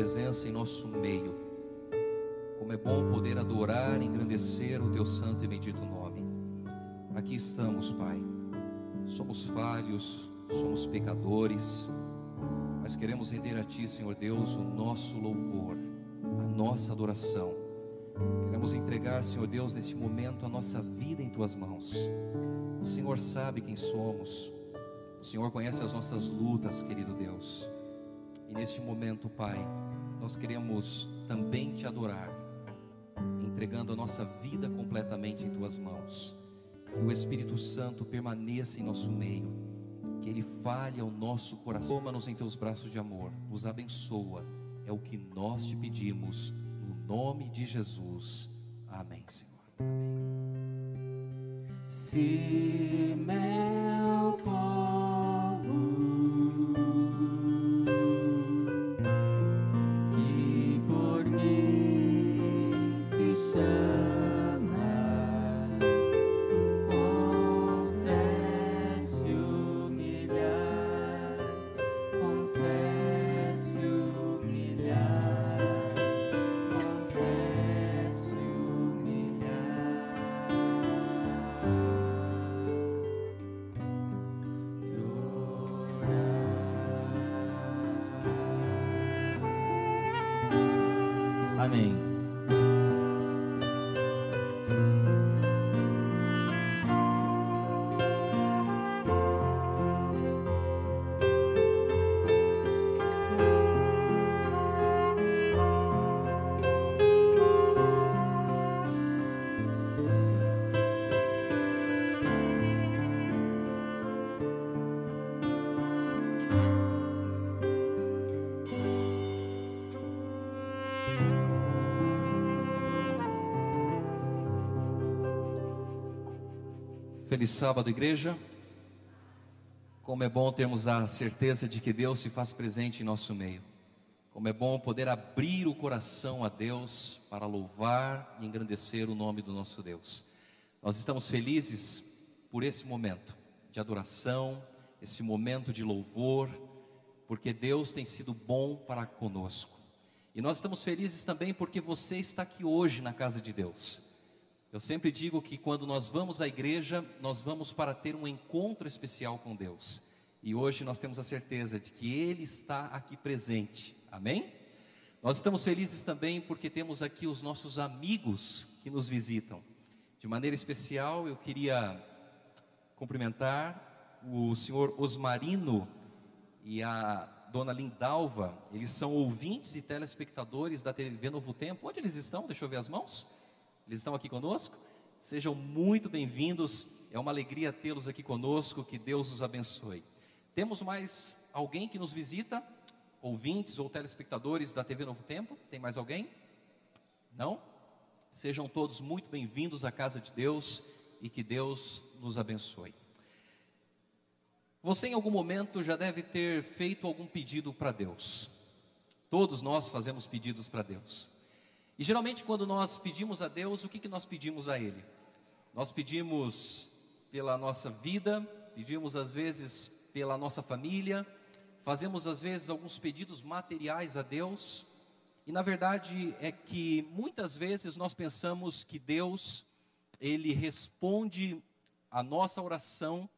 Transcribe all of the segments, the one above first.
presença em nosso meio. Como é bom poder adorar e engrandecer o teu santo e bendito nome. Aqui estamos, Pai. Somos falhos, somos pecadores, mas queremos render a Ti, Senhor Deus, o nosso louvor, a nossa adoração. Queremos entregar, Senhor Deus, neste momento a nossa vida em Tuas mãos. O Senhor sabe quem somos, o Senhor conhece as nossas lutas, querido Deus. E neste momento, Pai, nós queremos também te adorar, entregando a nossa vida completamente em tuas mãos. Que o Espírito Santo permaneça em nosso meio, que ele fale ao nosso coração. Toma-nos em teus braços de amor, nos abençoa. É o que nós te pedimos, no nome de Jesus. Amém, Senhor. Amém. Se Feliz sábado, igreja. Como é bom termos a certeza de que Deus se faz presente em nosso meio. Como é bom poder abrir o coração a Deus para louvar e engrandecer o nome do nosso Deus. Nós estamos felizes por esse momento de adoração, esse momento de louvor, porque Deus tem sido bom para conosco. E nós estamos felizes também porque você está aqui hoje na casa de Deus. Eu sempre digo que quando nós vamos à igreja, nós vamos para ter um encontro especial com Deus. E hoje nós temos a certeza de que Ele está aqui presente. Amém? Nós estamos felizes também porque temos aqui os nossos amigos que nos visitam. De maneira especial, eu queria cumprimentar o senhor Osmarino e a dona Lindalva. Eles são ouvintes e telespectadores da TV Novo Tempo. Onde eles estão? Deixa eu ver as mãos. Eles estão aqui conosco? Sejam muito bem-vindos. É uma alegria tê-los aqui conosco. Que Deus os abençoe. Temos mais alguém que nos visita? Ouvintes ou telespectadores da TV Novo Tempo? Tem mais alguém? Não? Sejam todos muito bem-vindos à casa de Deus e que Deus nos abençoe. Você em algum momento já deve ter feito algum pedido para Deus. Todos nós fazemos pedidos para Deus. E geralmente, quando nós pedimos a Deus, o que, que nós pedimos a Ele? Nós pedimos pela nossa vida, pedimos às vezes pela nossa família, fazemos às vezes alguns pedidos materiais a Deus, e na verdade é que muitas vezes nós pensamos que Deus, Ele responde a nossa oração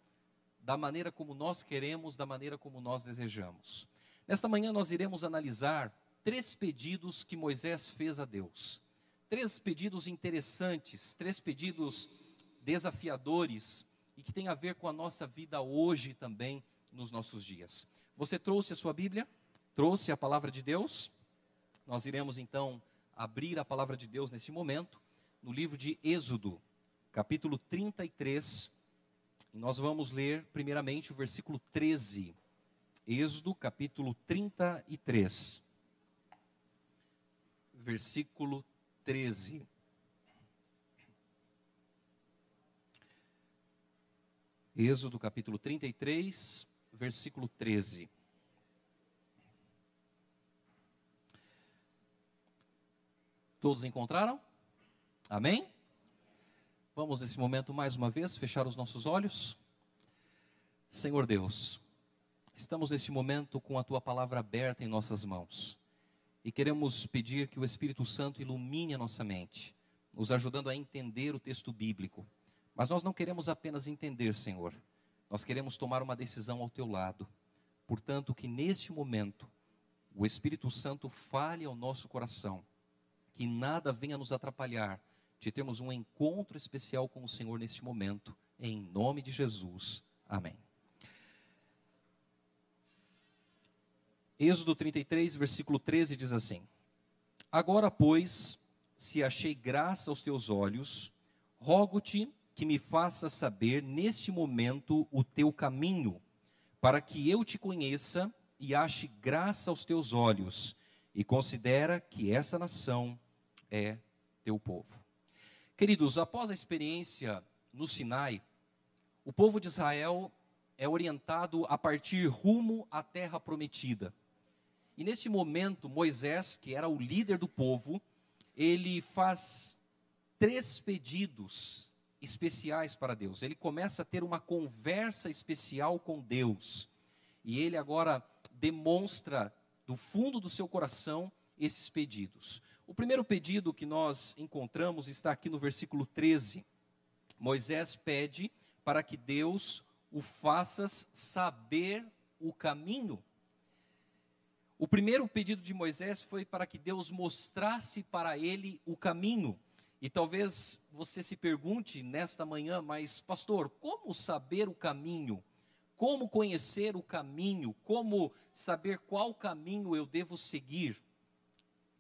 da maneira como nós queremos, da maneira como nós desejamos. Nesta manhã nós iremos analisar três pedidos que Moisés fez a Deus. Três pedidos interessantes, três pedidos desafiadores e que tem a ver com a nossa vida hoje também, nos nossos dias. Você trouxe a sua Bíblia? Trouxe a palavra de Deus? Nós iremos então abrir a palavra de Deus nesse momento, no livro de Êxodo, capítulo 33. E nós vamos ler primeiramente o versículo 13. Êxodo, capítulo 33 versículo 13. Êxodo capítulo 33, versículo 13. Todos encontraram? Amém? Vamos nesse momento mais uma vez fechar os nossos olhos. Senhor Deus, estamos neste momento com a tua palavra aberta em nossas mãos. E queremos pedir que o Espírito Santo ilumine a nossa mente, nos ajudando a entender o texto bíblico. Mas nós não queremos apenas entender, Senhor, nós queremos tomar uma decisão ao teu lado. Portanto, que neste momento o Espírito Santo fale ao nosso coração, que nada venha nos atrapalhar de termos um encontro especial com o Senhor neste momento, em nome de Jesus. Amém. Êxodo 33, versículo 13 diz assim: Agora, pois, se achei graça aos teus olhos, rogo-te que me faças saber neste momento o teu caminho, para que eu te conheça e ache graça aos teus olhos, e considera que essa nação é teu povo. Queridos, após a experiência no Sinai, o povo de Israel é orientado a partir rumo à terra prometida. E neste momento, Moisés, que era o líder do povo, ele faz três pedidos especiais para Deus. Ele começa a ter uma conversa especial com Deus. E ele agora demonstra do fundo do seu coração esses pedidos. O primeiro pedido que nós encontramos está aqui no versículo 13. Moisés pede para que Deus o faças saber o caminho. O primeiro pedido de Moisés foi para que Deus mostrasse para ele o caminho. E talvez você se pergunte nesta manhã, mas pastor, como saber o caminho? como conhecer o caminho, como saber qual caminho eu devo seguir.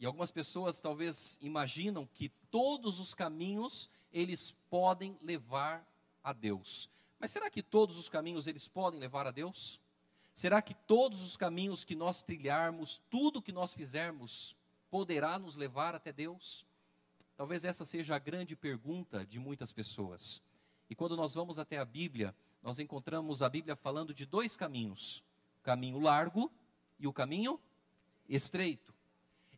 E algumas pessoas talvez imaginam que todos os caminhos eles podem levar a Deus. Mas será que todos os caminhos eles podem levar a Deus? Será que todos os caminhos que nós trilharmos, tudo que nós fizermos, poderá nos levar até Deus? Talvez essa seja a grande pergunta de muitas pessoas. E quando nós vamos até a Bíblia, nós encontramos a Bíblia falando de dois caminhos: o caminho largo e o caminho estreito.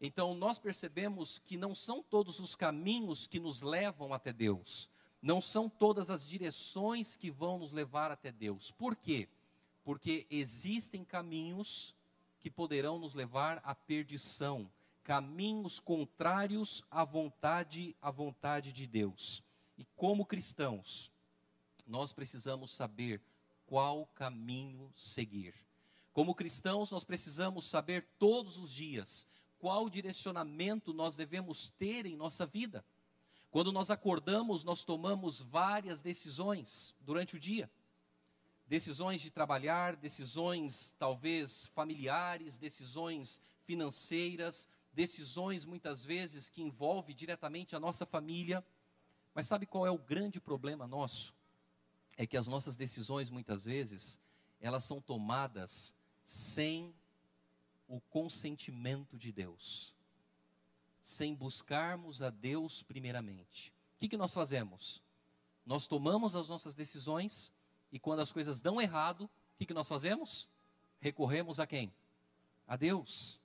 Então nós percebemos que não são todos os caminhos que nos levam até Deus, não são todas as direções que vão nos levar até Deus. Por quê? Porque existem caminhos que poderão nos levar à perdição, caminhos contrários à vontade, à vontade de Deus. E como cristãos, nós precisamos saber qual caminho seguir. Como cristãos, nós precisamos saber todos os dias qual direcionamento nós devemos ter em nossa vida. Quando nós acordamos, nós tomamos várias decisões durante o dia. Decisões de trabalhar, decisões talvez familiares, decisões financeiras, decisões muitas vezes que envolvem diretamente a nossa família. Mas sabe qual é o grande problema nosso? é que as nossas decisões muitas vezes elas são tomadas sem o consentimento de Deus, sem buscarmos a Deus primeiramente. O que, que nós fazemos? Nós tomamos as nossas decisões e quando as coisas dão errado, o que, que nós fazemos? Recorremos a quem? A Deus.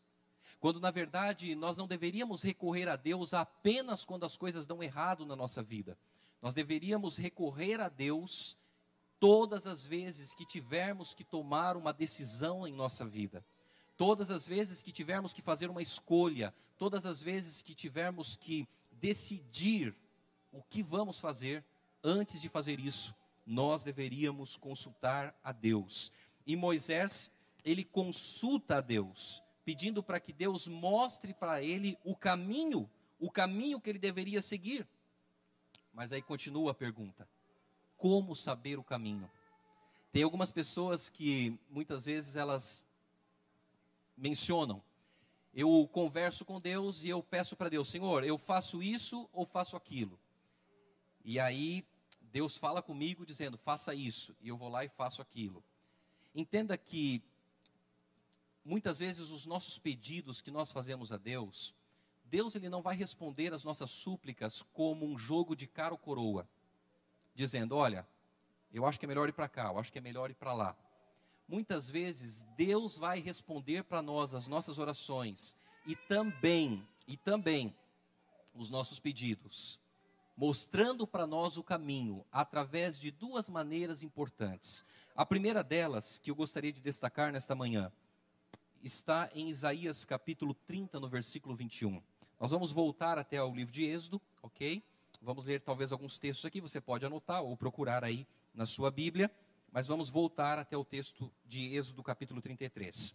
Quando na verdade nós não deveríamos recorrer a Deus apenas quando as coisas dão errado na nossa vida. Nós deveríamos recorrer a Deus todas as vezes que tivermos que tomar uma decisão em nossa vida, todas as vezes que tivermos que fazer uma escolha, todas as vezes que tivermos que decidir o que vamos fazer, antes de fazer isso, nós deveríamos consultar a Deus. E Moisés, ele consulta a Deus, pedindo para que Deus mostre para ele o caminho, o caminho que ele deveria seguir. Mas aí continua a pergunta: como saber o caminho? Tem algumas pessoas que muitas vezes elas mencionam: eu converso com Deus e eu peço para Deus, Senhor, eu faço isso ou faço aquilo? E aí Deus fala comigo dizendo: faça isso, e eu vou lá e faço aquilo. Entenda que muitas vezes os nossos pedidos que nós fazemos a Deus, Deus ele não vai responder as nossas súplicas como um jogo de cara ou coroa, dizendo: "Olha, eu acho que é melhor ir para cá, eu acho que é melhor ir para lá". Muitas vezes Deus vai responder para nós as nossas orações e também e também os nossos pedidos, mostrando para nós o caminho através de duas maneiras importantes. A primeira delas que eu gostaria de destacar nesta manhã está em Isaías capítulo 30, no versículo 21. Nós vamos voltar até o livro de Êxodo, ok? Vamos ler talvez alguns textos aqui, você pode anotar ou procurar aí na sua Bíblia, mas vamos voltar até o texto de Êxodo capítulo 33.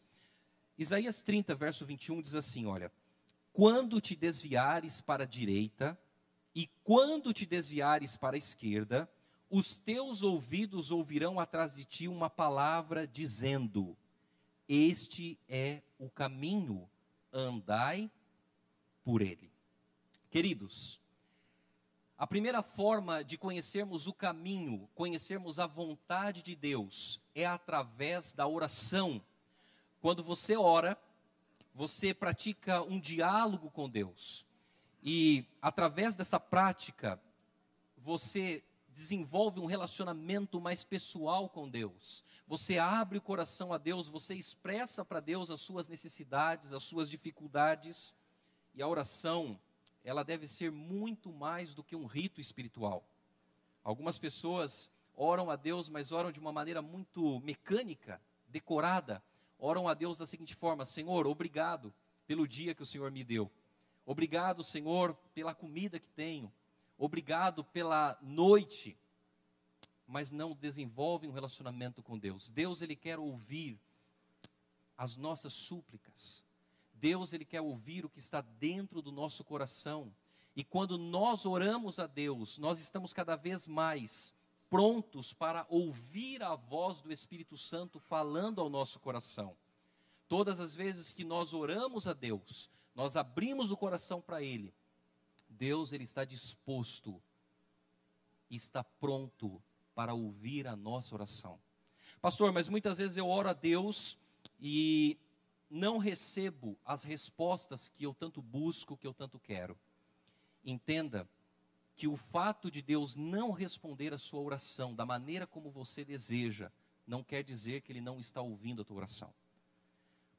Isaías 30, verso 21 diz assim: Olha, quando te desviares para a direita e quando te desviares para a esquerda, os teus ouvidos ouvirão atrás de ti uma palavra dizendo: Este é o caminho, andai por ele. Queridos, a primeira forma de conhecermos o caminho, conhecermos a vontade de Deus, é através da oração. Quando você ora, você pratica um diálogo com Deus. E através dessa prática, você desenvolve um relacionamento mais pessoal com Deus. Você abre o coração a Deus, você expressa para Deus as suas necessidades, as suas dificuldades. E a oração, ela deve ser muito mais do que um rito espiritual. Algumas pessoas oram a Deus, mas oram de uma maneira muito mecânica, decorada. Oram a Deus da seguinte forma: Senhor, obrigado pelo dia que o Senhor me deu. Obrigado, Senhor, pela comida que tenho. Obrigado pela noite. Mas não desenvolvem um relacionamento com Deus. Deus, Ele quer ouvir as nossas súplicas. Deus, Ele quer ouvir o que está dentro do nosso coração. E quando nós oramos a Deus, nós estamos cada vez mais prontos para ouvir a voz do Espírito Santo falando ao nosso coração. Todas as vezes que nós oramos a Deus, nós abrimos o coração para Ele, Deus ele está disposto, está pronto para ouvir a nossa oração. Pastor, mas muitas vezes eu oro a Deus e não recebo as respostas que eu tanto busco, que eu tanto quero. Entenda que o fato de Deus não responder a sua oração da maneira como você deseja, não quer dizer que Ele não está ouvindo a tua oração.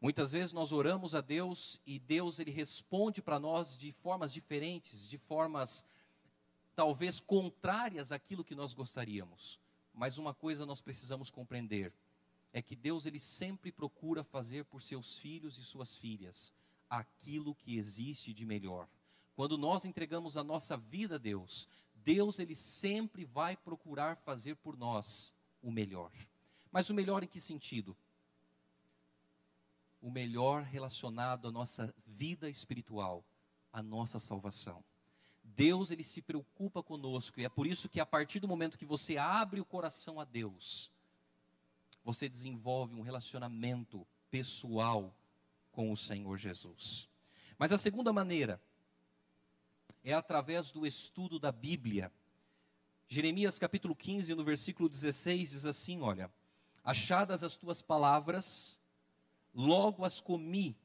Muitas vezes nós oramos a Deus e Deus ele responde para nós de formas diferentes, de formas talvez contrárias àquilo que nós gostaríamos. Mas uma coisa nós precisamos compreender é que Deus ele sempre procura fazer por seus filhos e suas filhas aquilo que existe de melhor. Quando nós entregamos a nossa vida a Deus, Deus ele sempre vai procurar fazer por nós o melhor. Mas o melhor em que sentido? O melhor relacionado à nossa vida espiritual, à nossa salvação. Deus ele se preocupa conosco e é por isso que a partir do momento que você abre o coração a Deus, você desenvolve um relacionamento pessoal com o Senhor Jesus. Mas a segunda maneira é através do estudo da Bíblia. Jeremias capítulo 15, no versículo 16 diz assim, olha: Achadas as tuas palavras, Logo as comi,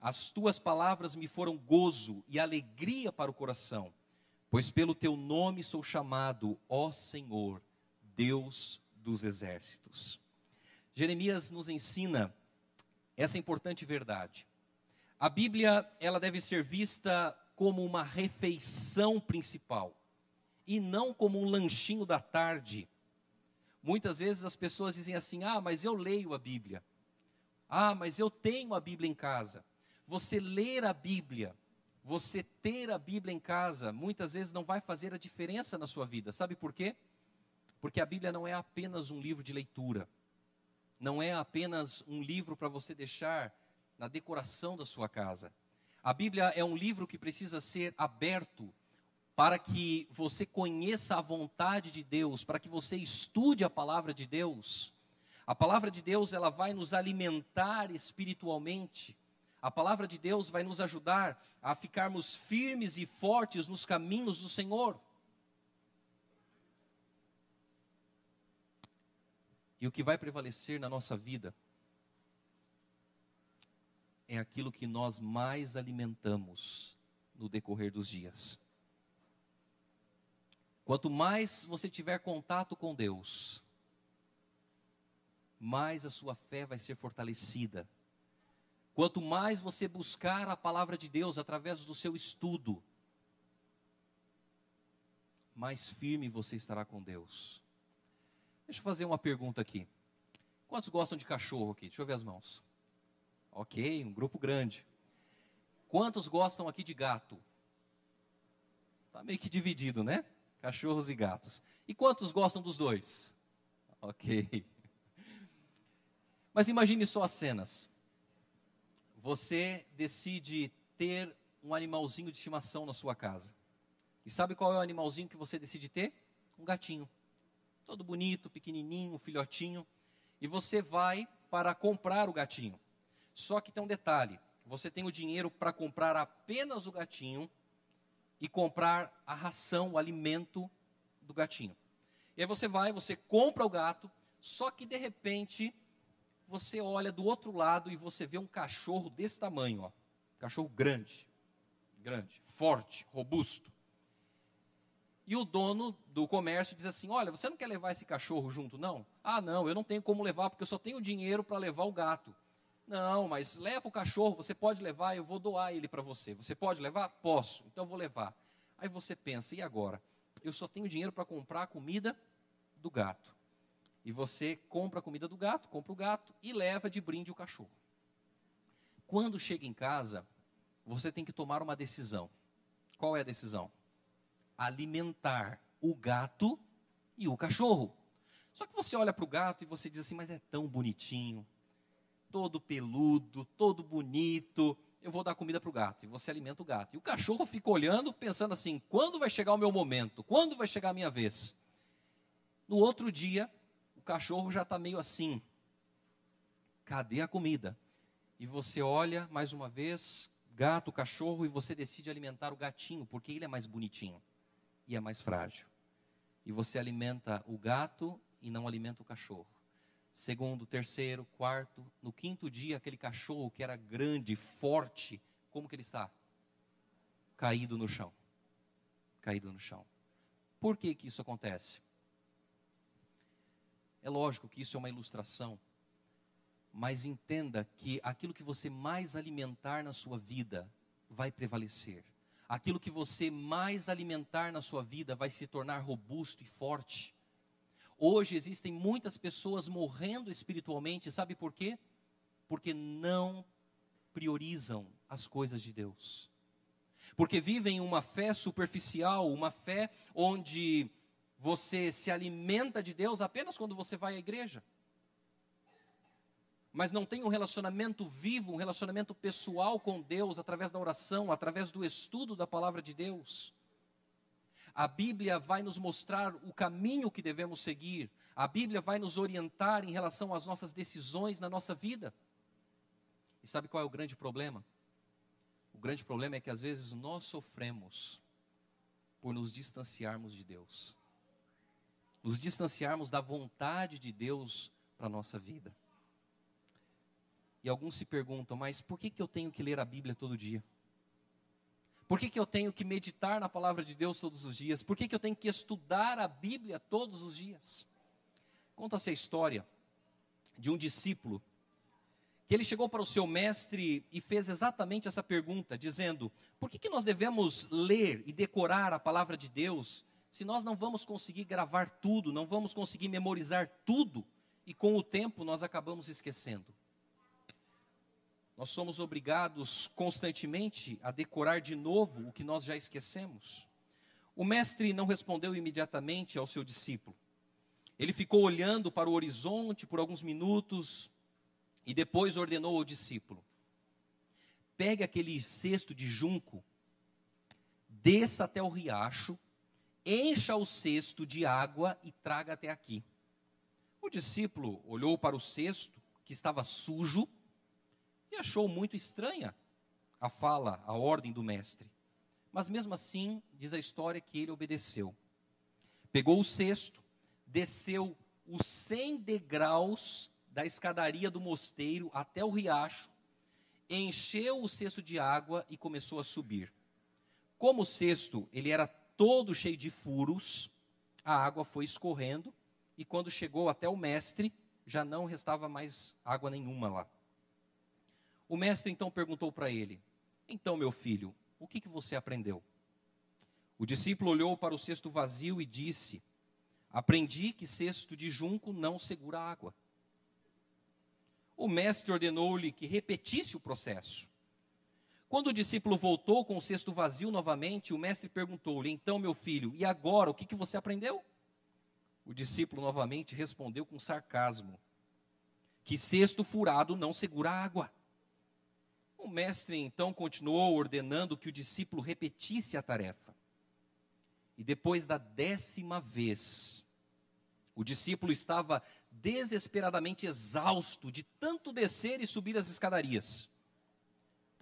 as tuas palavras me foram gozo e alegria para o coração, pois pelo teu nome sou chamado, ó Senhor, Deus dos exércitos. Jeremias nos ensina essa importante verdade. A Bíblia, ela deve ser vista como uma refeição principal e não como um lanchinho da tarde. Muitas vezes as pessoas dizem assim: "Ah, mas eu leio a Bíblia". Ah, mas eu tenho a Bíblia em casa. Você ler a Bíblia, você ter a Bíblia em casa, muitas vezes não vai fazer a diferença na sua vida. Sabe por quê? Porque a Bíblia não é apenas um livro de leitura. Não é apenas um livro para você deixar na decoração da sua casa. A Bíblia é um livro que precisa ser aberto para que você conheça a vontade de Deus, para que você estude a palavra de Deus a palavra de Deus, ela vai nos alimentar espiritualmente. A palavra de Deus vai nos ajudar a ficarmos firmes e fortes nos caminhos do Senhor. E o que vai prevalecer na nossa vida é aquilo que nós mais alimentamos no decorrer dos dias. Quanto mais você tiver contato com Deus, mais a sua fé vai ser fortalecida. Quanto mais você buscar a palavra de Deus através do seu estudo, mais firme você estará com Deus. Deixa eu fazer uma pergunta aqui. Quantos gostam de cachorro aqui? Deixa eu ver as mãos. Ok, um grupo grande. Quantos gostam aqui de gato? Está meio que dividido, né? Cachorros e gatos. E quantos gostam dos dois? Ok. Mas imagine só as cenas. Você decide ter um animalzinho de estimação na sua casa. E sabe qual é o animalzinho que você decide ter? Um gatinho. Todo bonito, pequenininho, filhotinho. E você vai para comprar o gatinho. Só que tem um detalhe: você tem o dinheiro para comprar apenas o gatinho e comprar a ração, o alimento do gatinho. E aí você vai, você compra o gato, só que de repente você olha do outro lado e você vê um cachorro desse tamanho, ó. Cachorro grande, grande, forte, robusto. E o dono do comércio diz assim: Olha, você não quer levar esse cachorro junto, não? Ah, não, eu não tenho como levar, porque eu só tenho dinheiro para levar o gato. Não, mas leva o cachorro, você pode levar, eu vou doar ele para você. Você pode levar? Posso, então eu vou levar. Aí você pensa, e agora? Eu só tenho dinheiro para comprar a comida do gato. E você compra a comida do gato, compra o gato e leva de brinde o cachorro. Quando chega em casa, você tem que tomar uma decisão. Qual é a decisão? Alimentar o gato e o cachorro. Só que você olha para o gato e você diz assim, mas é tão bonitinho, todo peludo, todo bonito, eu vou dar comida para o gato. E você alimenta o gato. E o cachorro fica olhando, pensando assim: quando vai chegar o meu momento? Quando vai chegar a minha vez? No outro dia, o cachorro já está meio assim: cadê a comida? E você olha mais uma vez, gato, cachorro, e você decide alimentar o gatinho, porque ele é mais bonitinho e é mais frágil. E você alimenta o gato e não alimenta o cachorro. Segundo, terceiro, quarto, no quinto dia, aquele cachorro que era grande, forte, como que ele está? Caído no chão. Caído no chão. Por que que isso acontece? É lógico que isso é uma ilustração, mas entenda que aquilo que você mais alimentar na sua vida vai prevalecer. Aquilo que você mais alimentar na sua vida vai se tornar robusto e forte. Hoje existem muitas pessoas morrendo espiritualmente, sabe por quê? Porque não priorizam as coisas de Deus. Porque vivem uma fé superficial, uma fé onde você se alimenta de Deus apenas quando você vai à igreja. Mas não tem um relacionamento vivo, um relacionamento pessoal com Deus através da oração, através do estudo da palavra de Deus. A Bíblia vai nos mostrar o caminho que devemos seguir. A Bíblia vai nos orientar em relação às nossas decisões na nossa vida. E sabe qual é o grande problema? O grande problema é que às vezes nós sofremos por nos distanciarmos de Deus nos distanciarmos da vontade de Deus para a nossa vida. E alguns se perguntam, mas por que, que eu tenho que ler a Bíblia todo dia? Por que, que eu tenho que meditar na palavra de Deus todos os dias? Por que, que eu tenho que estudar a Bíblia todos os dias? Conta-se a história de um discípulo que ele chegou para o seu mestre e fez exatamente essa pergunta, dizendo: Por que, que nós devemos ler e decorar a palavra de Deus se nós não vamos conseguir gravar tudo, não vamos conseguir memorizar tudo, e com o tempo nós acabamos esquecendo. Nós somos obrigados constantemente a decorar de novo o que nós já esquecemos. O mestre não respondeu imediatamente ao seu discípulo. Ele ficou olhando para o horizonte por alguns minutos e depois ordenou ao discípulo: Pegue aquele cesto de junco, desça até o riacho encha o cesto de água e traga até aqui. O discípulo olhou para o cesto, que estava sujo, e achou muito estranha a fala, a ordem do mestre. Mas mesmo assim, diz a história que ele obedeceu. Pegou o cesto, desceu os 100 degraus da escadaria do mosteiro até o riacho, encheu o cesto de água e começou a subir. Como o cesto ele era todo cheio de furos, a água foi escorrendo, e quando chegou até o mestre, já não restava mais água nenhuma lá. O mestre então perguntou para ele: Então, meu filho, o que, que você aprendeu? O discípulo olhou para o cesto vazio e disse: Aprendi que cesto de junco não segura água. o mestre ordenou-lhe que repetisse o processo. Quando o discípulo voltou com o cesto vazio novamente, o mestre perguntou-lhe: Então, meu filho, e agora o que, que você aprendeu? O discípulo novamente respondeu com sarcasmo: Que cesto furado não segura água. O mestre então continuou ordenando que o discípulo repetisse a tarefa. E depois da décima vez, o discípulo estava desesperadamente exausto de tanto descer e subir as escadarias.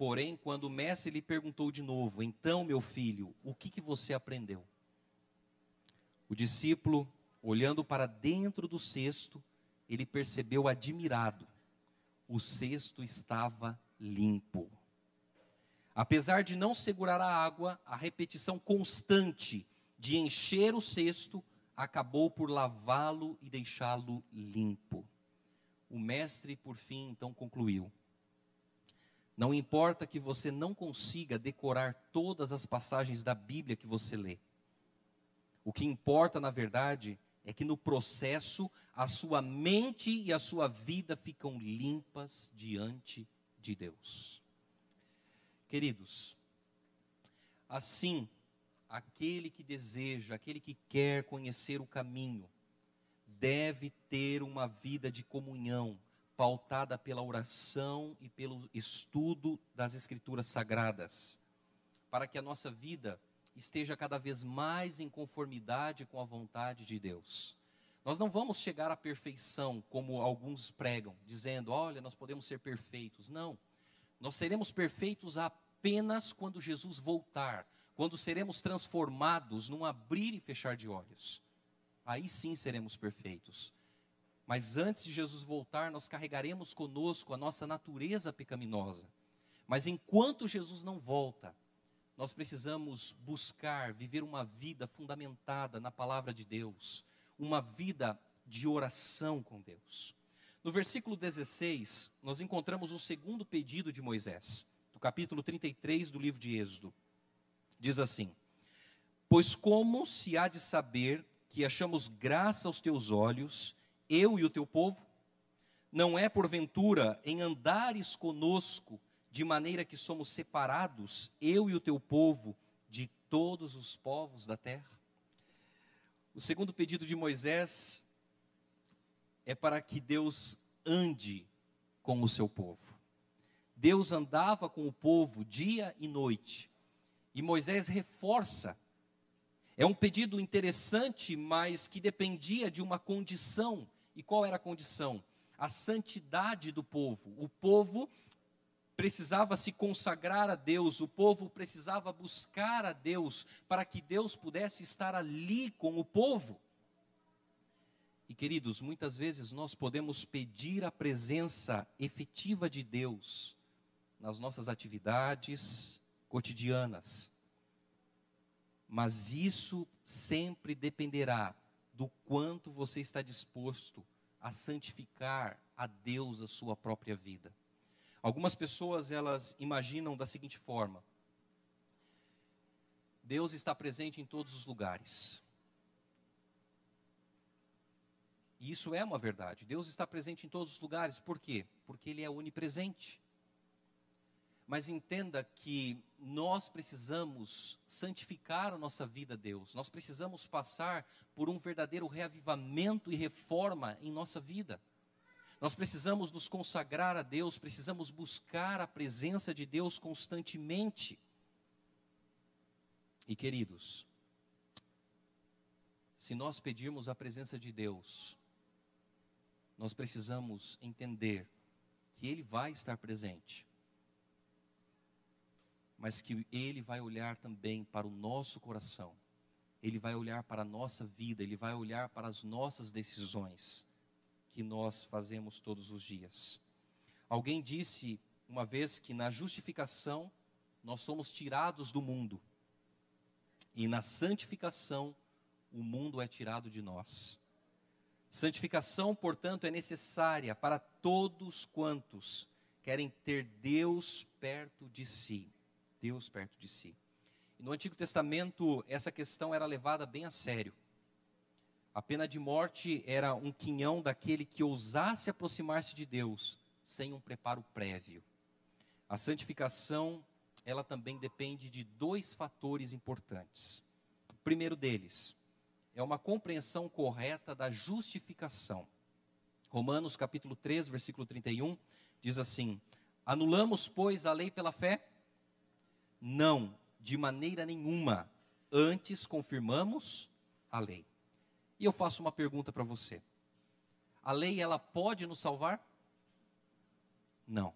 Porém, quando o mestre lhe perguntou de novo: Então, meu filho, o que, que você aprendeu? O discípulo, olhando para dentro do cesto, ele percebeu admirado: o cesto estava limpo. Apesar de não segurar a água, a repetição constante de encher o cesto acabou por lavá-lo e deixá-lo limpo. O mestre, por fim, então concluiu: Não importa que você não consiga decorar todas as passagens da Bíblia que você lê. O que importa, na verdade, é que no processo a sua mente e a sua vida ficam limpas diante de Deus. Queridos, assim, aquele que deseja, aquele que quer conhecer o caminho, deve ter uma vida de comunhão, pautada pela oração e pelo estudo das Escrituras Sagradas, para que a nossa vida esteja cada vez mais em conformidade com a vontade de Deus. Nós não vamos chegar à perfeição como alguns pregam, dizendo, olha, nós podemos ser perfeitos. Não. Nós seremos perfeitos apenas quando Jesus voltar, quando seremos transformados num abrir e fechar de olhos. Aí sim seremos perfeitos. Mas antes de Jesus voltar, nós carregaremos conosco a nossa natureza pecaminosa. Mas enquanto Jesus não volta, nós precisamos buscar viver uma vida fundamentada na palavra de Deus, uma vida de oração com Deus. No versículo 16, nós encontramos o segundo pedido de Moisés, do capítulo 33 do livro de Êxodo. Diz assim: Pois como se há de saber que achamos graça aos teus olhos, eu e o teu povo? Não é porventura em andares conosco de maneira que somos separados, eu e o teu povo, de todos os povos da terra? O segundo pedido de Moisés é para que Deus ande com o seu povo. Deus andava com o povo dia e noite, e Moisés reforça. É um pedido interessante, mas que dependia de uma condição. E qual era a condição? A santidade do povo. O povo precisava se consagrar a Deus, o povo precisava buscar a Deus para que Deus pudesse estar ali com o povo. E queridos, muitas vezes nós podemos pedir a presença efetiva de Deus nas nossas atividades cotidianas, mas isso sempre dependerá do quanto você está disposto a santificar a Deus a sua própria vida. Algumas pessoas elas imaginam da seguinte forma: Deus está presente em todos os lugares. E isso é uma verdade. Deus está presente em todos os lugares. Por quê? Porque Ele é onipresente. Mas entenda que nós precisamos santificar a nossa vida a Deus. Nós precisamos passar por um verdadeiro reavivamento e reforma em nossa vida. Nós precisamos nos consagrar a Deus, precisamos buscar a presença de Deus constantemente. E queridos, se nós pedirmos a presença de Deus, nós precisamos entender que Ele vai estar presente, mas que Ele vai olhar também para o nosso coração, Ele vai olhar para a nossa vida, Ele vai olhar para as nossas decisões que nós fazemos todos os dias. Alguém disse uma vez que na justificação nós somos tirados do mundo e na santificação o mundo é tirado de nós. Santificação, portanto, é necessária para todos quantos querem ter Deus perto de si. Deus perto de si. E no Antigo Testamento, essa questão era levada bem a sério. A pena de morte era um quinhão daquele que ousasse aproximar-se de Deus sem um preparo prévio. A santificação, ela também depende de dois fatores importantes. O primeiro deles é uma compreensão correta da justificação. Romanos capítulo 3, versículo 31 diz assim: Anulamos, pois, a lei pela fé? Não, de maneira nenhuma. Antes confirmamos a lei. E eu faço uma pergunta para você. A lei ela pode nos salvar? Não.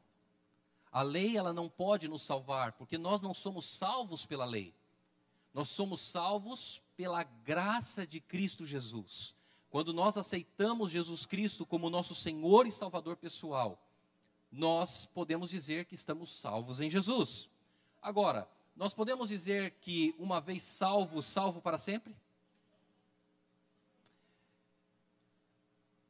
A lei ela não pode nos salvar, porque nós não somos salvos pela lei. Nós somos salvos pela graça de Cristo Jesus. Quando nós aceitamos Jesus Cristo como nosso Senhor e Salvador pessoal, nós podemos dizer que estamos salvos em Jesus. Agora, nós podemos dizer que uma vez salvo, salvo para sempre?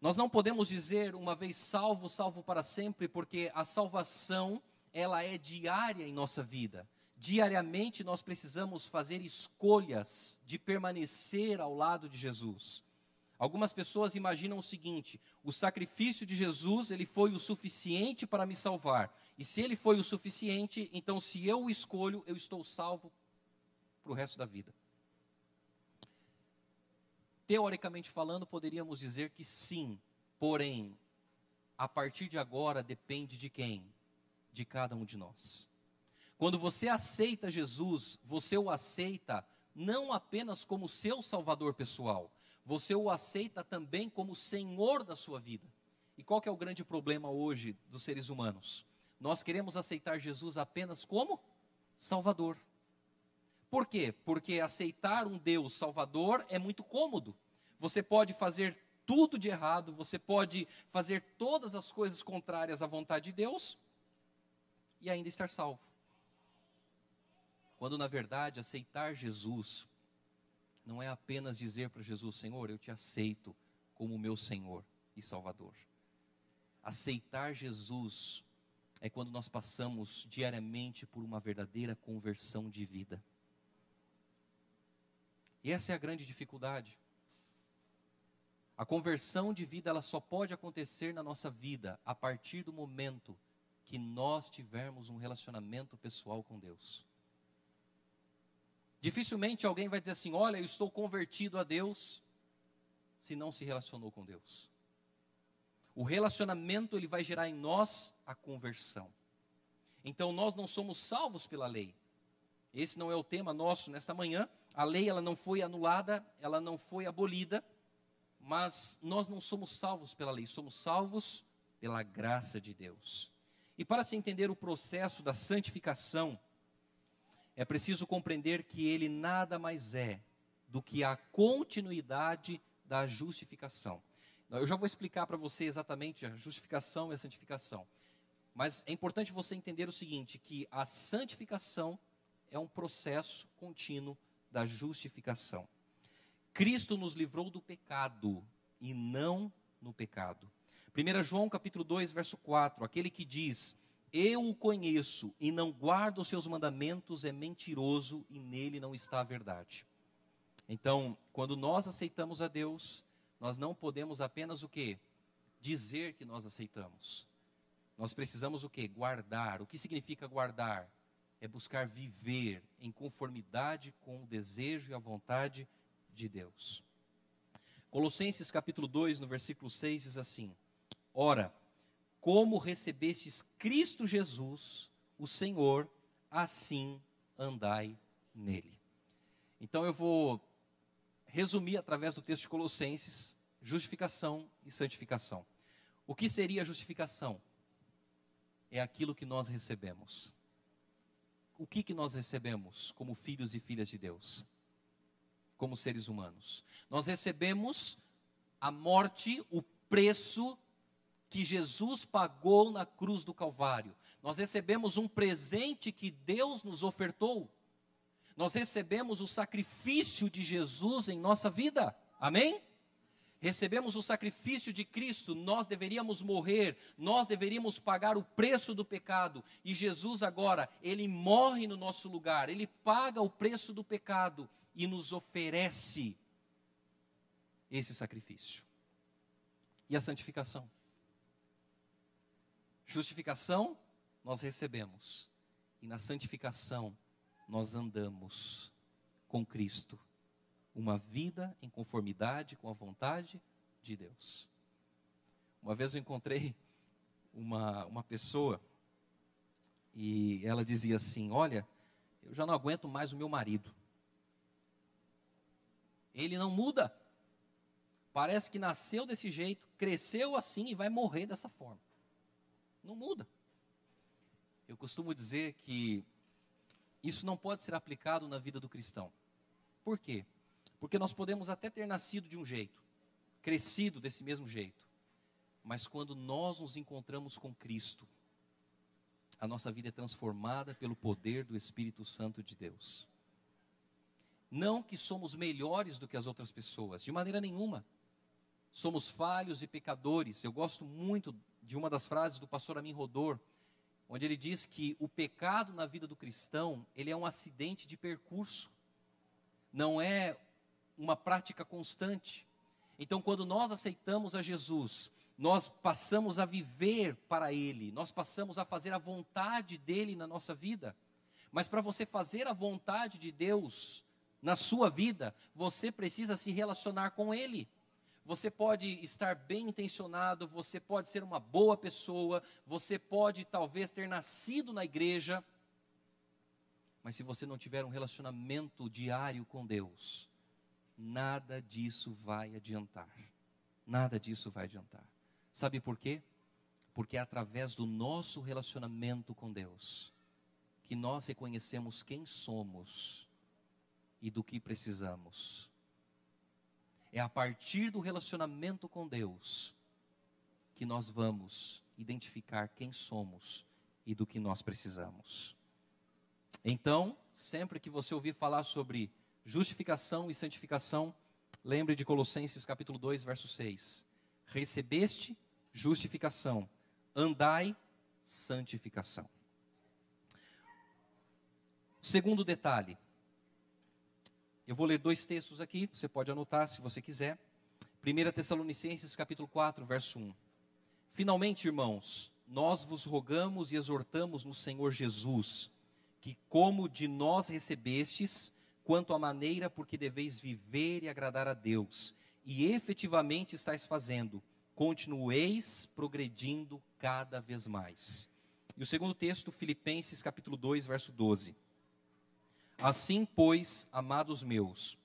Nós não podemos dizer uma vez salvo, salvo para sempre, porque a salvação, ela é diária em nossa vida. Diariamente nós precisamos fazer escolhas de permanecer ao lado de Jesus. Algumas pessoas imaginam o seguinte: o sacrifício de Jesus, ele foi o suficiente para me salvar. E se ele foi o suficiente, então se eu o escolho, eu estou salvo para o resto da vida. Teoricamente falando, poderíamos dizer que sim, porém, a partir de agora depende de quem? De cada um de nós. Quando você aceita Jesus, você o aceita não apenas como seu salvador pessoal, você o aceita também como Senhor da sua vida. E qual que é o grande problema hoje dos seres humanos? Nós queremos aceitar Jesus apenas como Salvador. Por quê? Porque aceitar um Deus Salvador é muito cômodo. Você pode fazer tudo de errado, você pode fazer todas as coisas contrárias à vontade de Deus e ainda estar salvo. Quando na verdade aceitar Jesus não é apenas dizer para Jesus: Senhor, eu te aceito como meu Senhor e Salvador. Aceitar Jesus é quando nós passamos diariamente por uma verdadeira conversão de vida. E essa é a grande dificuldade. A conversão de vida ela só pode acontecer na nossa vida a partir do momento que nós tivermos um relacionamento pessoal com Deus. Dificilmente alguém vai dizer assim: Olha, eu estou convertido a Deus, se não se relacionou com Deus. O relacionamento ele vai gerar em nós a conversão. Então nós não somos salvos pela lei. Esse não é o tema nosso nesta manhã. A lei ela não foi anulada, ela não foi abolida, mas nós não somos salvos pela lei, somos salvos pela graça de Deus. E para se entender o processo da santificação, é preciso compreender que ele nada mais é do que a continuidade da justificação. Eu já vou explicar para você exatamente a justificação e a santificação. Mas é importante você entender o seguinte, que a santificação é um processo contínuo da justificação. Cristo nos livrou do pecado e não no pecado. 1 João capítulo 2, verso 4, aquele que diz: eu o conheço e não guardo os seus mandamentos é mentiroso e nele não está a verdade. Então, quando nós aceitamos a Deus, nós não podemos apenas o que? Dizer que nós aceitamos. Nós precisamos o que? Guardar. O que significa guardar? É buscar viver em conformidade com o desejo e a vontade de Deus. Colossenses capítulo 2, no versículo 6 diz assim: Ora, como recebestes Cristo Jesus, o Senhor, assim andai nele. Então eu vou resumir através do texto de Colossenses justificação e santificação. O que seria a justificação? É aquilo que nós recebemos. O que, que nós recebemos como filhos e filhas de Deus? Como seres humanos? Nós recebemos a morte, o preço que Jesus pagou na cruz do Calvário. Nós recebemos um presente que Deus nos ofertou. Nós recebemos o sacrifício de Jesus em nossa vida. Amém? Recebemos o sacrifício de Cristo, nós deveríamos morrer, nós deveríamos pagar o preço do pecado, e Jesus agora, ele morre no nosso lugar, ele paga o preço do pecado e nos oferece esse sacrifício. E a santificação? Justificação, nós recebemos. E na santificação, nós andamos com Cristo. Uma vida em conformidade com a vontade de Deus. Uma vez eu encontrei uma, uma pessoa e ela dizia assim: Olha, eu já não aguento mais o meu marido. Ele não muda. Parece que nasceu desse jeito, cresceu assim e vai morrer dessa forma. Não muda. Eu costumo dizer que isso não pode ser aplicado na vida do cristão. Por quê? Porque nós podemos até ter nascido de um jeito, crescido desse mesmo jeito, mas quando nós nos encontramos com Cristo, a nossa vida é transformada pelo poder do Espírito Santo de Deus. Não que somos melhores do que as outras pessoas, de maneira nenhuma. Somos falhos e pecadores. Eu gosto muito de uma das frases do pastor Amin Rodor, onde ele diz que o pecado na vida do cristão, ele é um acidente de percurso. Não é uma prática constante. Então, quando nós aceitamos a Jesus, nós passamos a viver para Ele, nós passamos a fazer a vontade dEle na nossa vida. Mas para você fazer a vontade de Deus na sua vida, você precisa se relacionar com Ele. Você pode estar bem intencionado, você pode ser uma boa pessoa, você pode talvez ter nascido na igreja, mas se você não tiver um relacionamento diário com Deus, nada disso vai adiantar. Nada disso vai adiantar. Sabe por quê? Porque é através do nosso relacionamento com Deus que nós reconhecemos quem somos e do que precisamos. É a partir do relacionamento com Deus que nós vamos identificar quem somos e do que nós precisamos. Então, sempre que você ouvir falar sobre justificação e santificação, lembre de Colossenses capítulo 2, verso 6. Recebeste justificação, andai santificação. Segundo detalhe, eu vou ler dois textos aqui, você pode anotar se você quiser. 1 Tessalonicenses capítulo 4, verso 1. Finalmente, irmãos, nós vos rogamos e exortamos no Senhor Jesus, que como de nós recebestes, quanto à maneira por que deveis viver e agradar a Deus, e efetivamente estáis fazendo, continueis progredindo cada vez mais. E o segundo texto, Filipenses capítulo 2, verso 12. Assim, pois, amados meus,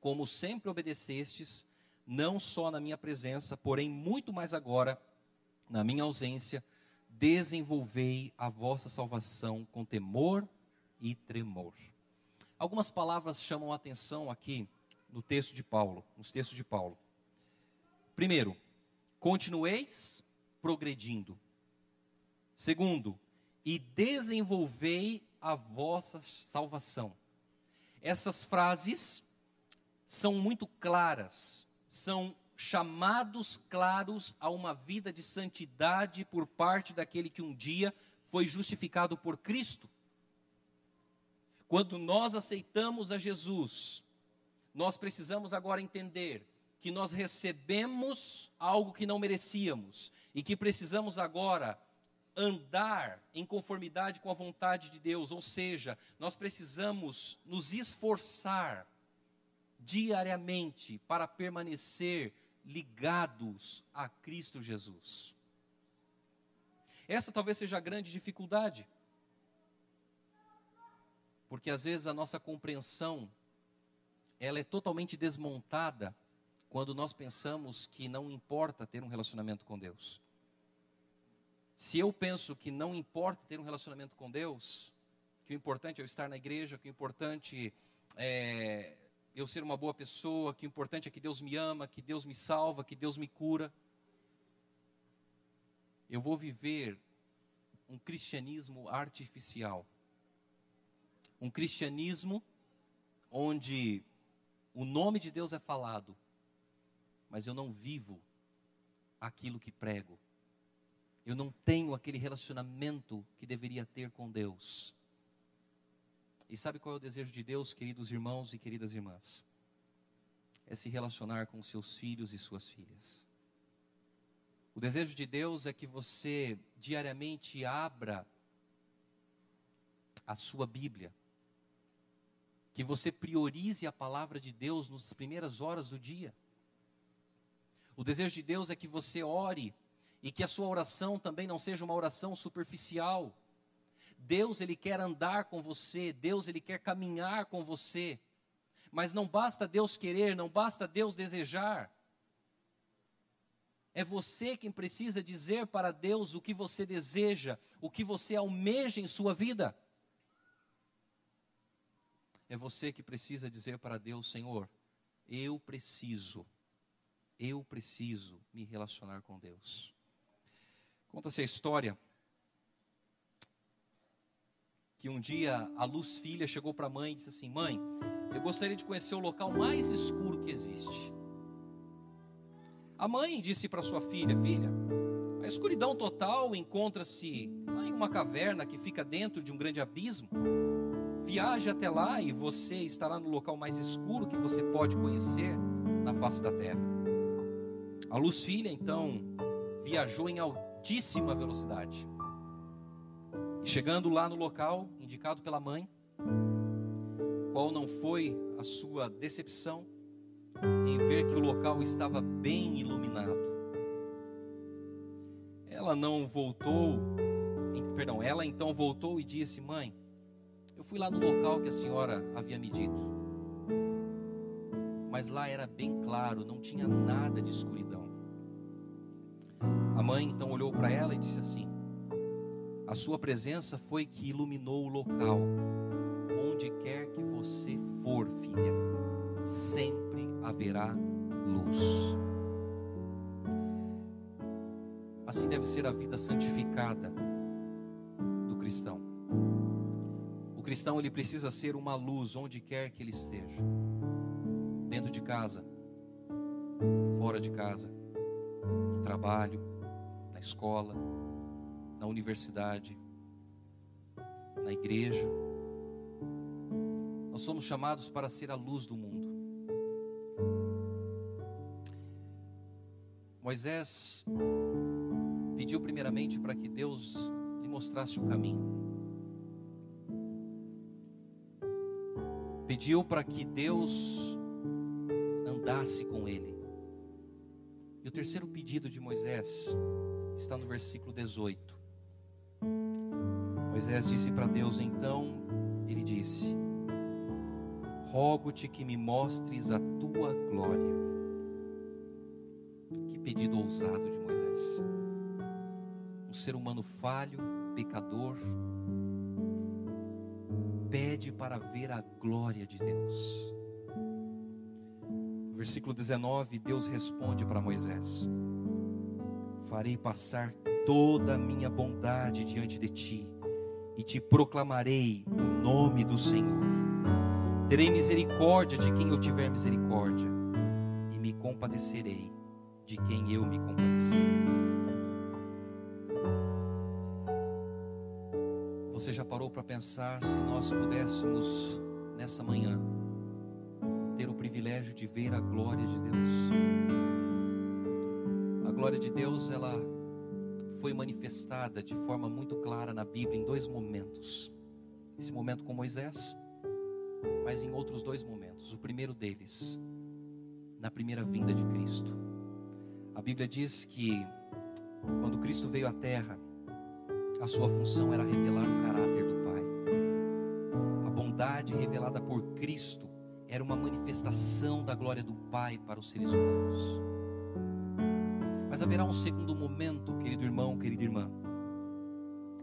como sempre obedecestes, não só na minha presença, porém muito mais agora, na minha ausência, desenvolvei a vossa salvação com temor e tremor. Algumas palavras chamam a atenção aqui no texto de Paulo, nos textos de Paulo. Primeiro, continueis progredindo. Segundo, e desenvolvei a vossa salvação. Essas frases são muito claras, são chamados claros a uma vida de santidade por parte daquele que um dia foi justificado por Cristo. Quando nós aceitamos a Jesus, nós precisamos agora entender que nós recebemos algo que não merecíamos e que precisamos agora andar em conformidade com a vontade de Deus, ou seja, nós precisamos nos esforçar diariamente para permanecer ligados a Cristo Jesus. Essa talvez seja a grande dificuldade, porque às vezes a nossa compreensão ela é totalmente desmontada quando nós pensamos que não importa ter um relacionamento com Deus. Se eu penso que não importa ter um relacionamento com Deus, que o importante é eu estar na igreja, que o importante é eu ser uma boa pessoa, que o importante é que Deus me ama, que Deus me salva, que Deus me cura, eu vou viver um cristianismo artificial. Um cristianismo onde o nome de Deus é falado, mas eu não vivo aquilo que prego. Eu não tenho aquele relacionamento que deveria ter com Deus. E sabe qual é o desejo de Deus, queridos irmãos e queridas irmãs? É se relacionar com seus filhos e suas filhas. O desejo de Deus é que você diariamente abra a sua Bíblia, que você priorize a palavra de Deus nas primeiras horas do dia. O desejo de Deus é que você ore e que a sua oração também não seja uma oração superficial. Deus ele quer andar com você, Deus ele quer caminhar com você. Mas não basta Deus querer, não basta Deus desejar. É você quem precisa dizer para Deus o que você deseja, o que você almeja em sua vida. É você que precisa dizer para Deus, Senhor, eu preciso, eu preciso me relacionar com Deus. Conta-se a história que um dia a Luz Filha chegou para a mãe e disse assim: Mãe, eu gostaria de conhecer o local mais escuro que existe. A mãe disse para sua filha: Filha, a escuridão total encontra-se lá em uma caverna que fica dentro de um grande abismo. Viaje até lá e você estará no local mais escuro que você pode conhecer na face da terra. A Luz Filha então viajou em altíssima velocidade. E chegando lá no local indicado pela mãe, qual não foi a sua decepção em ver que o local estava bem iluminado? Ela não voltou, perdão, ela então voltou e disse: Mãe, eu fui lá no local que a senhora havia me dito, mas lá era bem claro, não tinha nada de escuridão. A mãe então olhou para ela e disse assim: a sua presença foi que iluminou o local. Onde quer que você for, filha, sempre haverá luz. Assim deve ser a vida santificada do cristão. O cristão ele precisa ser uma luz onde quer que ele esteja. Dentro de casa, fora de casa, no trabalho, escola, na universidade, na igreja. Nós somos chamados para ser a luz do mundo. Moisés pediu primeiramente para que Deus lhe mostrasse o caminho. Pediu para que Deus andasse com ele. E o terceiro pedido de Moisés está no versículo 18. Moisés disse para Deus então, ele disse: Rogo-te que me mostres a tua glória. Que pedido ousado de Moisés. Um ser humano falho, pecador, pede para ver a glória de Deus. No versículo 19, Deus responde para Moisés: Farei passar toda a minha bondade diante de ti e te proclamarei o nome do Senhor. Terei misericórdia de quem eu tiver misericórdia, e me compadecerei de quem eu me compadecer. Você já parou para pensar se nós pudéssemos, nessa manhã, ter o privilégio de ver a glória de Deus? Glória de Deus, ela foi manifestada de forma muito clara na Bíblia em dois momentos. Esse momento com Moisés, mas em outros dois momentos. O primeiro deles, na primeira vinda de Cristo. A Bíblia diz que quando Cristo veio à terra, a sua função era revelar o caráter do Pai. A bondade revelada por Cristo era uma manifestação da glória do Pai para os seres humanos. Mas haverá um segundo momento, querido irmão, querida irmã,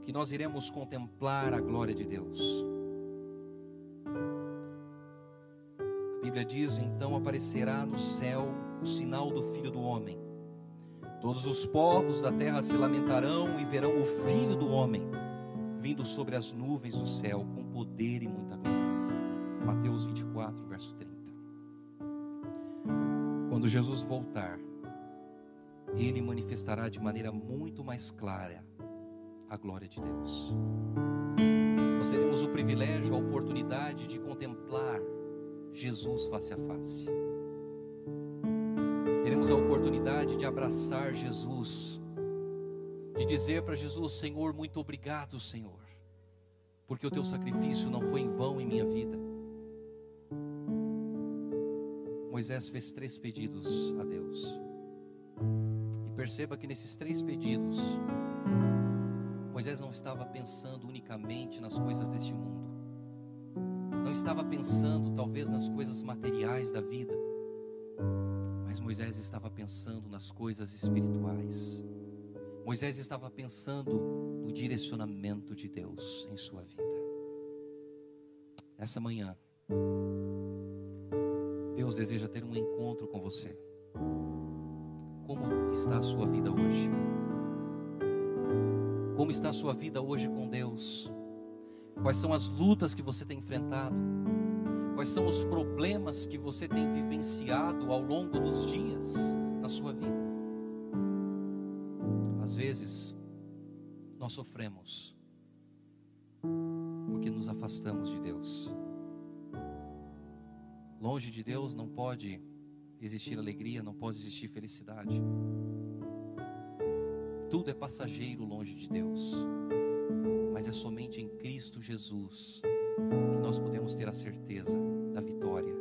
que nós iremos contemplar a glória de Deus. A Bíblia diz: então aparecerá no céu o sinal do Filho do Homem. Todos os povos da terra se lamentarão e verão o Filho do Homem vindo sobre as nuvens do céu com poder e muita glória. Mateus 24, verso 30. Quando Jesus voltar, ele manifestará de maneira muito mais clara a glória de Deus. Nós teremos o privilégio, a oportunidade de contemplar Jesus face a face. Teremos a oportunidade de abraçar Jesus de dizer para Jesus: Senhor, muito obrigado, Senhor, porque o teu sacrifício não foi em vão em minha vida. Moisés fez três pedidos a Deus. Perceba que nesses três pedidos, Moisés não estava pensando unicamente nas coisas deste mundo, não estava pensando talvez nas coisas materiais da vida, mas Moisés estava pensando nas coisas espirituais. Moisés estava pensando no direcionamento de Deus em sua vida. Nessa manhã, Deus deseja ter um encontro com você. Como está a sua vida hoje? Como está a sua vida hoje com Deus? Quais são as lutas que você tem enfrentado? Quais são os problemas que você tem vivenciado ao longo dos dias na sua vida? Às vezes, nós sofremos porque nos afastamos de Deus. Longe de Deus não pode existir alegria, não pode existir felicidade. Tudo é passageiro longe de Deus, mas é somente em Cristo Jesus que nós podemos ter a certeza da vitória,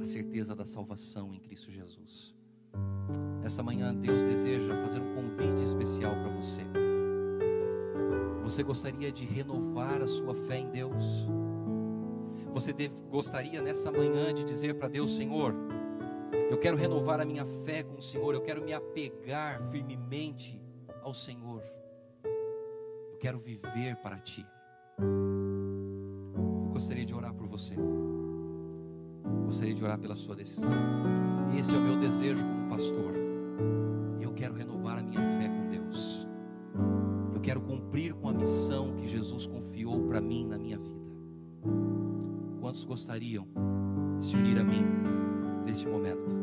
a certeza da salvação em Cristo Jesus. Nessa manhã, Deus deseja fazer um convite especial para você. Você gostaria de renovar a sua fé em Deus? Você gostaria nessa manhã de dizer para Deus: Senhor, eu quero renovar a minha fé com o Senhor, eu quero me apegar firmemente ao Senhor. Eu quero viver para Ti. Eu gostaria de orar por você. Gostaria de orar pela sua decisão. Esse é o meu desejo como pastor. Eu quero renovar a minha fé com Deus. Eu quero cumprir com a missão que Jesus confiou para mim na minha vida. Quantos gostariam de se unir a mim neste momento?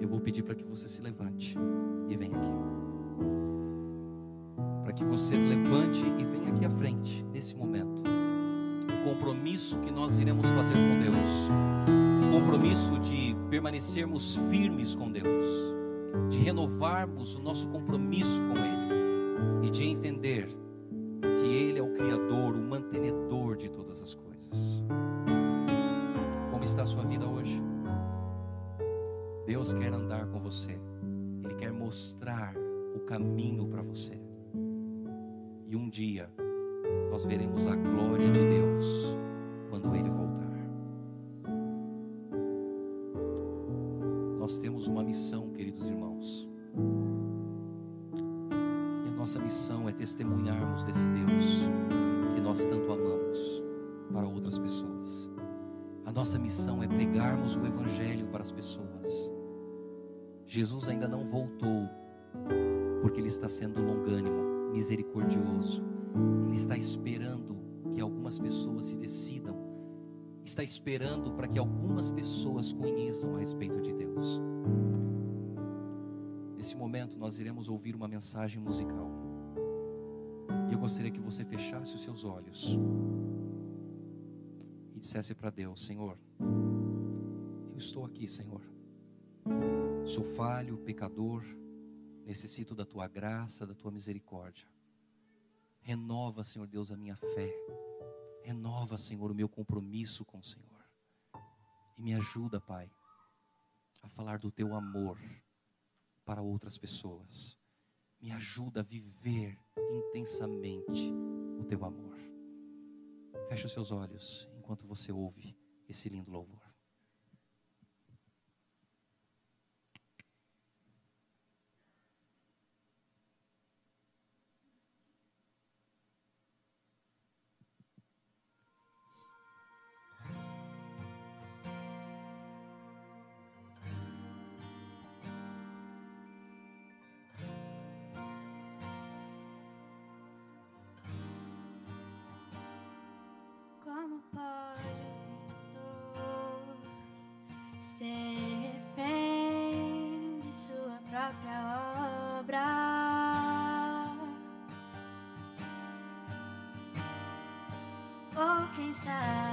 Eu vou pedir para que você se levante e venha aqui para que você levante e venha aqui à frente nesse momento. Um compromisso que nós iremos fazer com Deus. Um compromisso de permanecermos firmes com Deus, de renovarmos o nosso compromisso com Ele e de entender que Ele é o Criador, o mantenedor de todas as coisas. Como está a sua vida hoje? Deus quer andar com você, Ele quer mostrar o caminho para você. E um dia nós veremos a glória de Deus quando Ele voltar. Nós temos uma missão, queridos irmãos. E a nossa missão é testemunharmos desse Deus que nós tanto amamos para outras pessoas. A nossa missão é pregarmos o Evangelho para as pessoas. Jesus ainda não voltou, porque Ele está sendo longânimo misericordioso. Ele está esperando que algumas pessoas se decidam, está esperando para que algumas pessoas conheçam a respeito de Deus. Nesse momento, nós iremos ouvir uma mensagem musical. E eu gostaria que você fechasse os seus olhos e dissesse para Deus: Senhor, eu estou aqui, Senhor. Sou falho, pecador Necessito da tua graça, da tua misericórdia. Renova, Senhor Deus, a minha fé. Renova, Senhor, o meu compromisso com o Senhor. E me ajuda, Pai, a falar do teu amor para outras pessoas. Me ajuda a viver intensamente o teu amor. Feche os seus olhos enquanto você ouve esse lindo louvor. inside.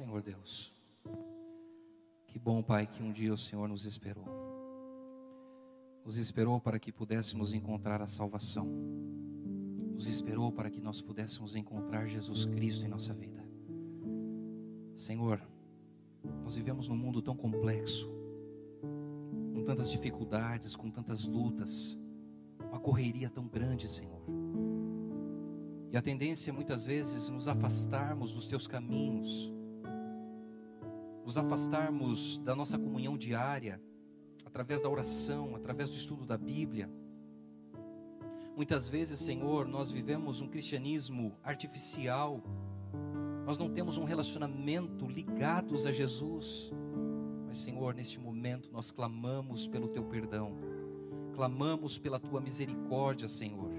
Senhor Deus, que bom, Pai, que um dia o Senhor nos esperou. Nos esperou para que pudéssemos encontrar a salvação. Nos esperou para que nós pudéssemos encontrar Jesus Cristo em nossa vida. Senhor, nós vivemos num mundo tão complexo, com tantas dificuldades, com tantas lutas, uma correria tão grande, Senhor. E a tendência é muitas vezes nos afastarmos dos teus caminhos, nos afastarmos da nossa comunhão diária, através da oração, através do estudo da Bíblia. Muitas vezes, Senhor, nós vivemos um cristianismo artificial, nós não temos um relacionamento ligados a Jesus. Mas, Senhor, neste momento nós clamamos pelo teu perdão, clamamos pela tua misericórdia, Senhor,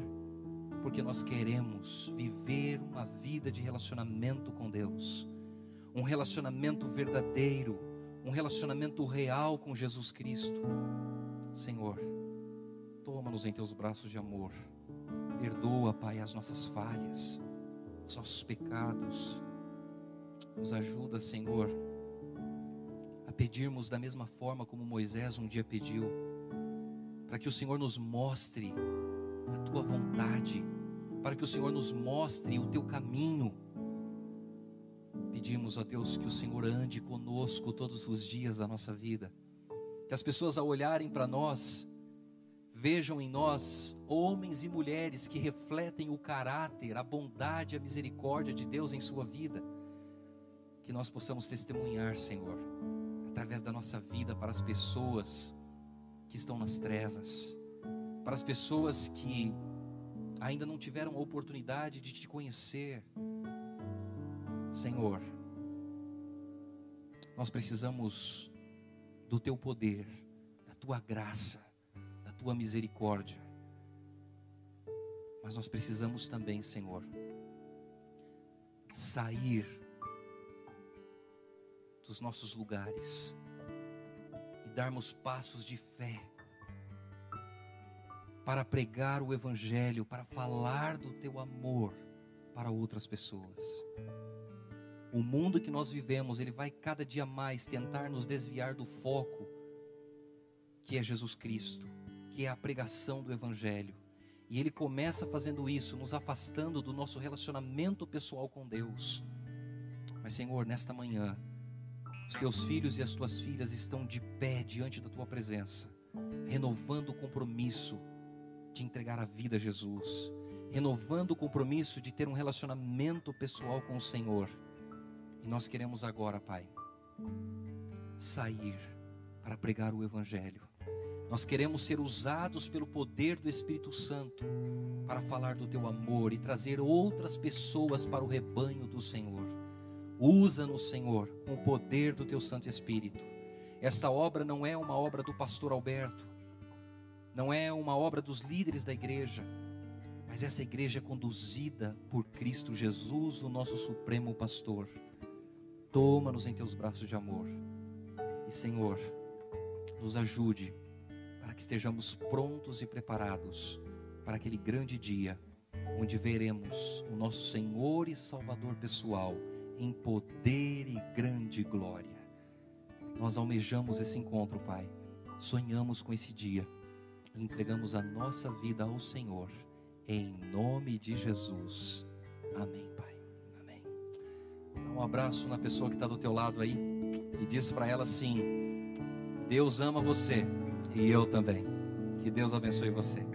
porque nós queremos viver uma vida de relacionamento com Deus um relacionamento verdadeiro, um relacionamento real com Jesus Cristo. Senhor, toma-nos em teus braços de amor. Perdoa, Pai, as nossas falhas, os nossos pecados. Nos ajuda, Senhor, a pedirmos da mesma forma como Moisés um dia pediu, para que o Senhor nos mostre a tua vontade, para que o Senhor nos mostre o teu caminho. Pedimos a Deus que o Senhor ande conosco todos os dias da nossa vida. Que as pessoas ao olharem para nós, vejam em nós homens e mulheres que refletem o caráter, a bondade, a misericórdia de Deus em sua vida. Que nós possamos testemunhar, Senhor, através da nossa vida para as pessoas que estão nas trevas, para as pessoas que ainda não tiveram a oportunidade de te conhecer. Senhor, nós precisamos do teu poder, da tua graça, da tua misericórdia. Mas nós precisamos também, Senhor, sair dos nossos lugares e darmos passos de fé para pregar o Evangelho, para falar do teu amor para outras pessoas. O mundo que nós vivemos, ele vai cada dia mais tentar nos desviar do foco que é Jesus Cristo, que é a pregação do evangelho. E ele começa fazendo isso, nos afastando do nosso relacionamento pessoal com Deus. Mas Senhor, nesta manhã, os teus filhos e as tuas filhas estão de pé diante da tua presença, renovando o compromisso de entregar a vida a Jesus, renovando o compromisso de ter um relacionamento pessoal com o Senhor. E nós queremos agora, Pai, sair para pregar o Evangelho. Nós queremos ser usados pelo poder do Espírito Santo para falar do Teu amor e trazer outras pessoas para o rebanho do Senhor. Usa-nos, Senhor, com o poder do Teu Santo Espírito. Essa obra não é uma obra do pastor Alberto, não é uma obra dos líderes da igreja, mas essa igreja é conduzida por Cristo Jesus, o nosso supremo pastor. Toma-nos em teus braços de amor. E, Senhor, nos ajude para que estejamos prontos e preparados para aquele grande dia onde veremos o nosso Senhor e Salvador pessoal em poder e grande glória. Nós almejamos esse encontro, Pai. Sonhamos com esse dia e entregamos a nossa vida ao Senhor, em nome de Jesus. Amém. Dá um abraço na pessoa que está do teu lado aí e diz para ela assim: Deus ama você e eu também. Que Deus abençoe você.